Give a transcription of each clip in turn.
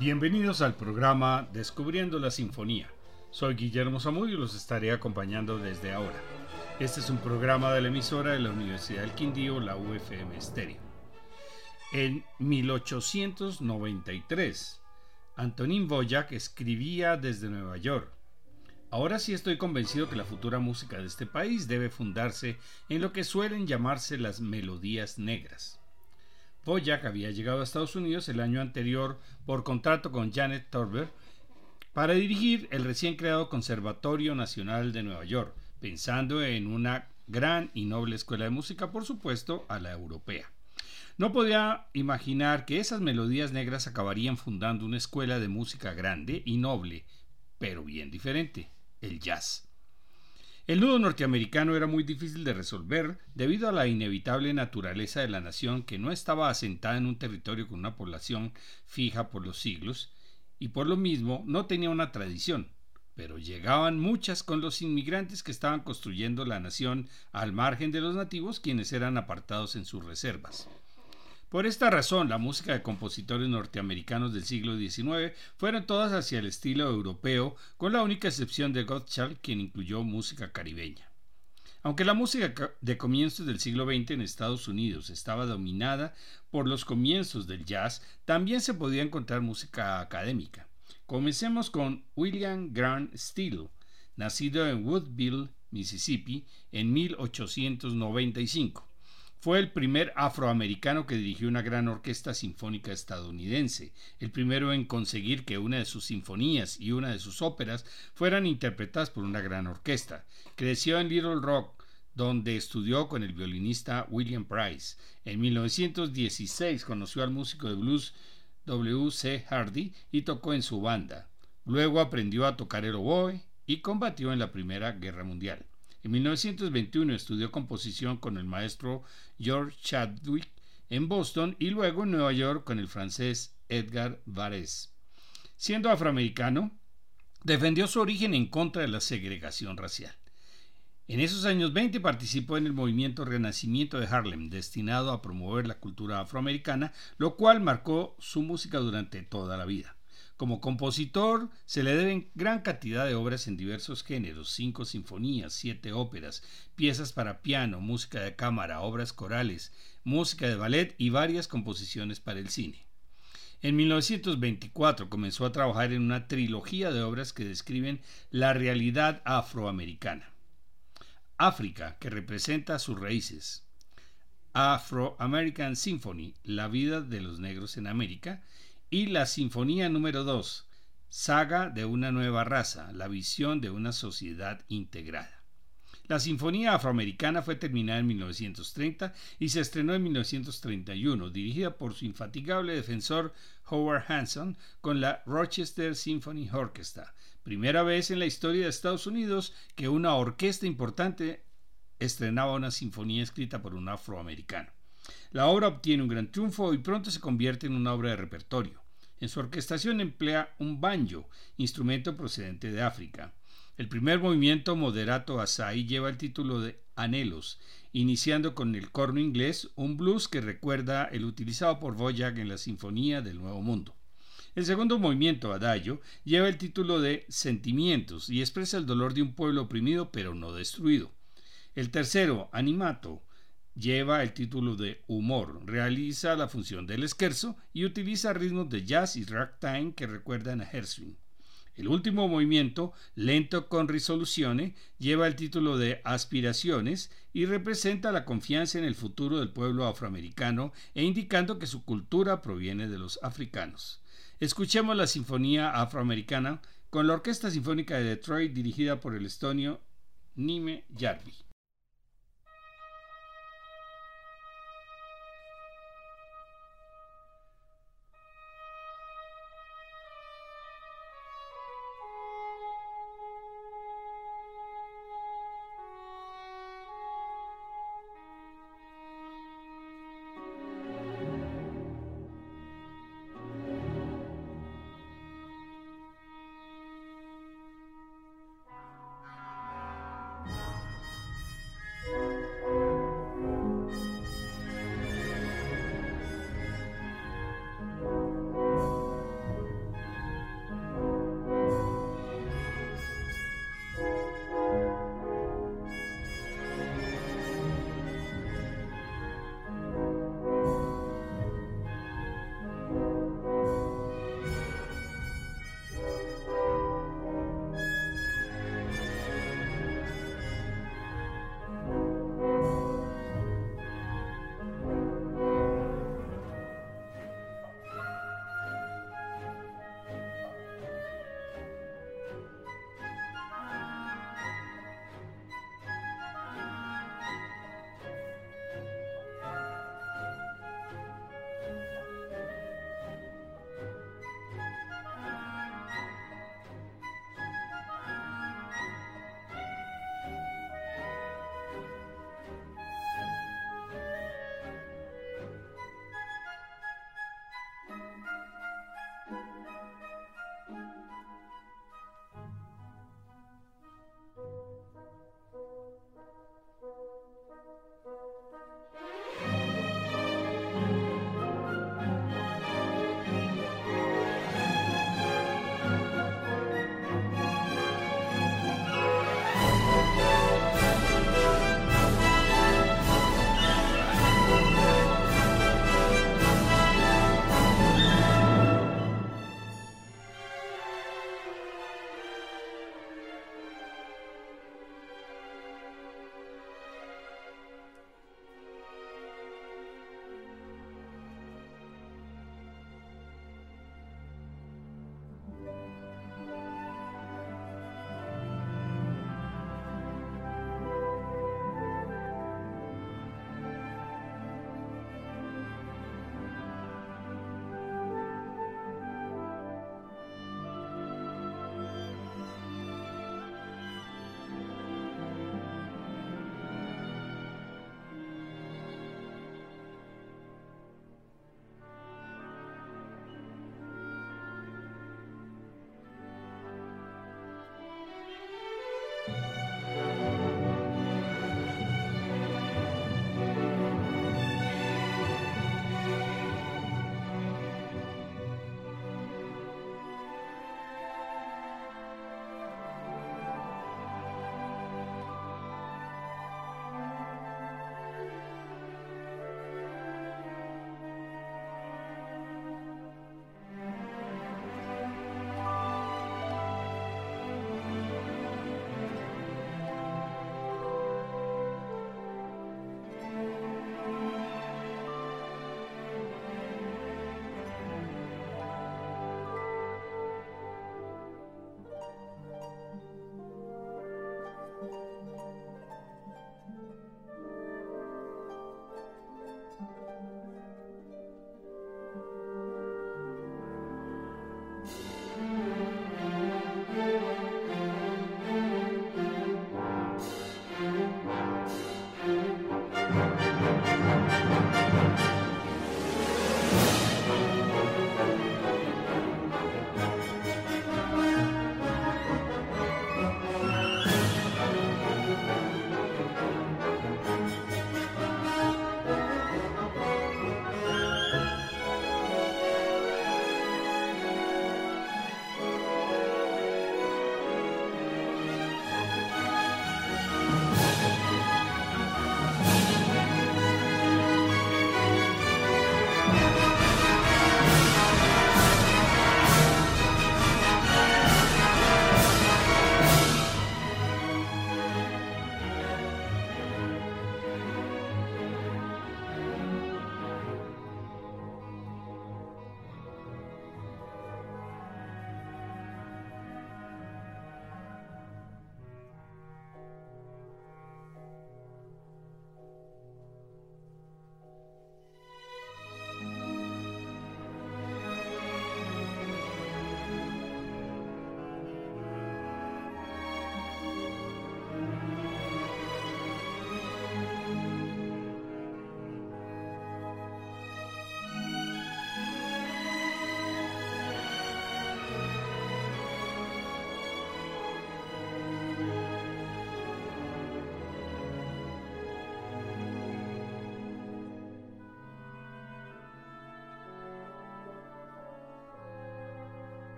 Bienvenidos al programa Descubriendo la Sinfonía. Soy Guillermo Zamudio y los estaré acompañando desde ahora. Este es un programa de la emisora de la Universidad del Quindío, la UFM Estéreo. En 1893, Antonín Boyac escribía desde Nueva York. Ahora sí estoy convencido que la futura música de este país debe fundarse en lo que suelen llamarse las melodías negras. Boyack había llegado a Estados Unidos el año anterior por contrato con Janet Torber para dirigir el recién creado Conservatorio Nacional de Nueva York, pensando en una gran y noble escuela de música, por supuesto, a la europea. No podía imaginar que esas melodías negras acabarían fundando una escuela de música grande y noble, pero bien diferente, el jazz. El nudo norteamericano era muy difícil de resolver debido a la inevitable naturaleza de la nación que no estaba asentada en un territorio con una población fija por los siglos y por lo mismo no tenía una tradición, pero llegaban muchas con los inmigrantes que estaban construyendo la nación al margen de los nativos quienes eran apartados en sus reservas. Por esta razón, la música de compositores norteamericanos del siglo XIX fueron todas hacia el estilo europeo, con la única excepción de Gottschalk, quien incluyó música caribeña. Aunque la música de comienzos del siglo XX en Estados Unidos estaba dominada por los comienzos del jazz, también se podía encontrar música académica. Comencemos con William Grant Steele, nacido en Woodville, Mississippi, en 1895. Fue el primer afroamericano que dirigió una gran orquesta sinfónica estadounidense, el primero en conseguir que una de sus sinfonías y una de sus óperas fueran interpretadas por una gran orquesta. Creció en Little Rock, donde estudió con el violinista William Price. En 1916 conoció al músico de blues W. C. Hardy y tocó en su banda. Luego aprendió a tocar el oboe y combatió en la Primera Guerra Mundial. En 1921 estudió composición con el maestro George Chadwick en Boston y luego en Nueva York con el francés Edgar Varese. Siendo afroamericano, defendió su origen en contra de la segregación racial. En esos años 20 participó en el movimiento Renacimiento de Harlem, destinado a promover la cultura afroamericana, lo cual marcó su música durante toda la vida. Como compositor se le deben gran cantidad de obras en diversos géneros, cinco sinfonías, siete óperas, piezas para piano, música de cámara, obras corales, música de ballet y varias composiciones para el cine. En 1924 comenzó a trabajar en una trilogía de obras que describen la realidad afroamericana. África, que representa sus raíces. Afro American Symphony, la vida de los negros en América, y la Sinfonía número 2, Saga de una nueva raza, la visión de una sociedad integrada. La Sinfonía Afroamericana fue terminada en 1930 y se estrenó en 1931, dirigida por su infatigable defensor Howard Hanson con la Rochester Symphony Orchestra, primera vez en la historia de Estados Unidos que una orquesta importante estrenaba una sinfonía escrita por un afroamericano. La obra obtiene un gran triunfo y pronto se convierte en una obra de repertorio. En su orquestación emplea un banjo, instrumento procedente de África. El primer movimiento moderato asai lleva el título de Anhelos, iniciando con el corno inglés, un blues que recuerda el utilizado por Voyag en la Sinfonía del Nuevo Mundo. El segundo movimiento, Adagio, lleva el título de Sentimientos y expresa el dolor de un pueblo oprimido pero no destruido. El tercero, Animato, lleva el título de Humor, realiza la función del esquerzo y utiliza ritmos de jazz y ragtime que recuerdan a Herschel. El último movimiento, lento con risoluciones, lleva el título de Aspiraciones y representa la confianza en el futuro del pueblo afroamericano e indicando que su cultura proviene de los africanos. Escuchemos la Sinfonía Afroamericana con la Orquesta Sinfónica de Detroit dirigida por el estonio Nime Jarvi.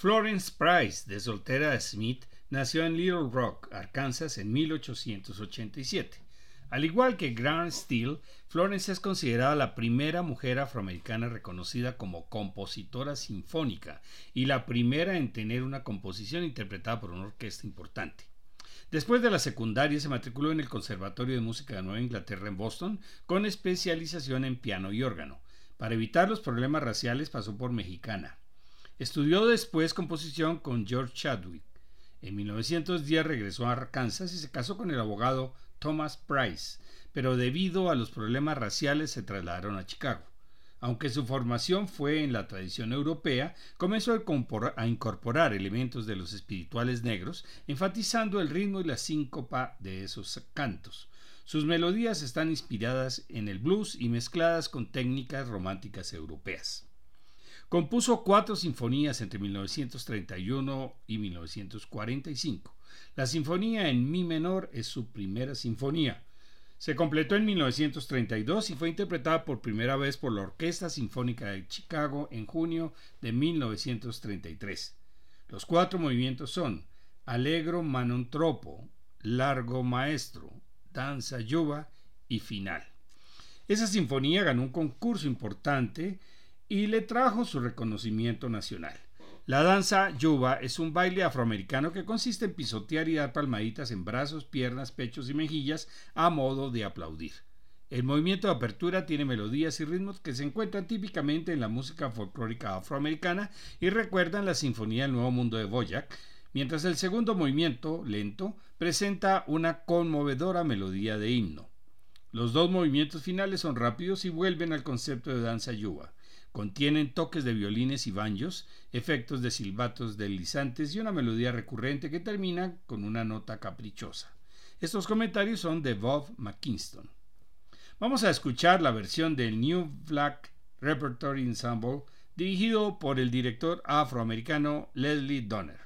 Florence Price, de soltera Smith, nació en Little Rock, Arkansas, en 1887. Al igual que Grant Steele, Florence es considerada la primera mujer afroamericana reconocida como compositora sinfónica y la primera en tener una composición interpretada por una orquesta importante. Después de la secundaria se matriculó en el Conservatorio de Música de Nueva Inglaterra en Boston con especialización en piano y órgano. Para evitar los problemas raciales pasó por mexicana. Estudió después composición con George Chadwick. En 1910 regresó a Arkansas y se casó con el abogado Thomas Price, pero debido a los problemas raciales se trasladaron a Chicago. Aunque su formación fue en la tradición europea, comenzó a incorporar elementos de los espirituales negros, enfatizando el ritmo y la síncopa de esos cantos. Sus melodías están inspiradas en el blues y mezcladas con técnicas románticas europeas. Compuso cuatro sinfonías entre 1931 y 1945. La sinfonía en mi menor es su primera sinfonía. Se completó en 1932 y fue interpretada por primera vez por la Orquesta Sinfónica de Chicago en junio de 1933. Los cuatro movimientos son Allegro Manontropo, Largo Maestro, Danza Yuba y Final. Esa sinfonía ganó un concurso importante y le trajo su reconocimiento nacional. La danza yuba es un baile afroamericano que consiste en pisotear y dar palmaditas en brazos, piernas, pechos y mejillas a modo de aplaudir. El movimiento de apertura tiene melodías y ritmos que se encuentran típicamente en la música folclórica afroamericana y recuerdan la Sinfonía del Nuevo Mundo de Boyac, mientras el segundo movimiento, lento, presenta una conmovedora melodía de himno. Los dos movimientos finales son rápidos y vuelven al concepto de danza yuba. Contienen toques de violines y banjos, efectos de silbatos deslizantes y una melodía recurrente que termina con una nota caprichosa. Estos comentarios son de Bob McKinston. Vamos a escuchar la versión del New Black Repertory Ensemble dirigido por el director afroamericano Leslie Donner.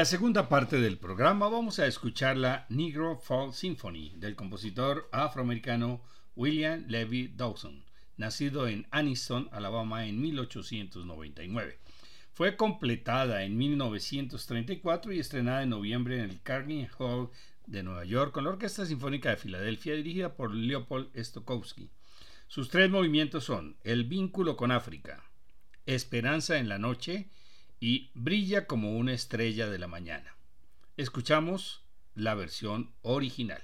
la segunda parte del programa vamos a escuchar la Negro Fall Symphony del compositor afroamericano William Levy Dawson, nacido en Anniston, Alabama en 1899. Fue completada en 1934 y estrenada en noviembre en el Carnegie Hall de Nueva York con la Orquesta Sinfónica de Filadelfia dirigida por Leopold Stokowski. Sus tres movimientos son El vínculo con África, Esperanza en la noche y brilla como una estrella de la mañana. Escuchamos la versión original.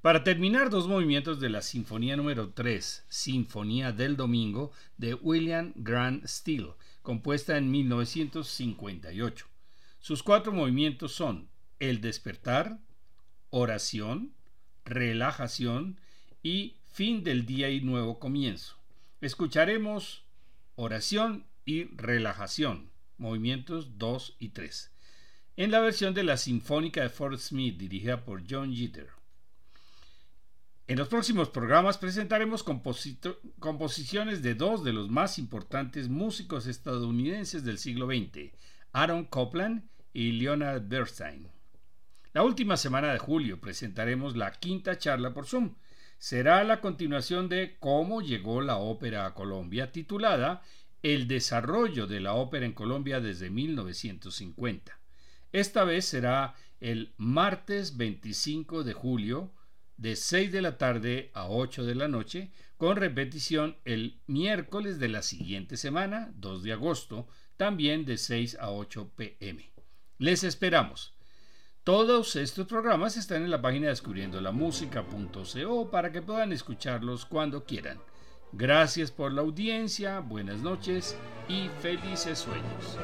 Para terminar, dos movimientos de la Sinfonía número 3, Sinfonía del Domingo, de William Grant Steele, compuesta en 1958. Sus cuatro movimientos son El despertar, Oración, Relajación y Fin del día y nuevo comienzo. Escucharemos Oración y Relajación movimientos 2 y 3, en la versión de la Sinfónica de Fort Smith dirigida por John Jeter. En los próximos programas presentaremos composiciones de dos de los más importantes músicos estadounidenses del siglo XX, Aaron Copland y Leonard Bernstein. La última semana de julio presentaremos la quinta charla por Zoom. Será la continuación de Cómo llegó la ópera a Colombia, titulada el desarrollo de la ópera en Colombia desde 1950. Esta vez será el martes 25 de julio de 6 de la tarde a 8 de la noche, con repetición el miércoles de la siguiente semana, 2 de agosto, también de 6 a 8 pm. Les esperamos. Todos estos programas están en la página descubriendolamusica.co para que puedan escucharlos cuando quieran. Gracias por la audiencia, buenas noches y felices sueños.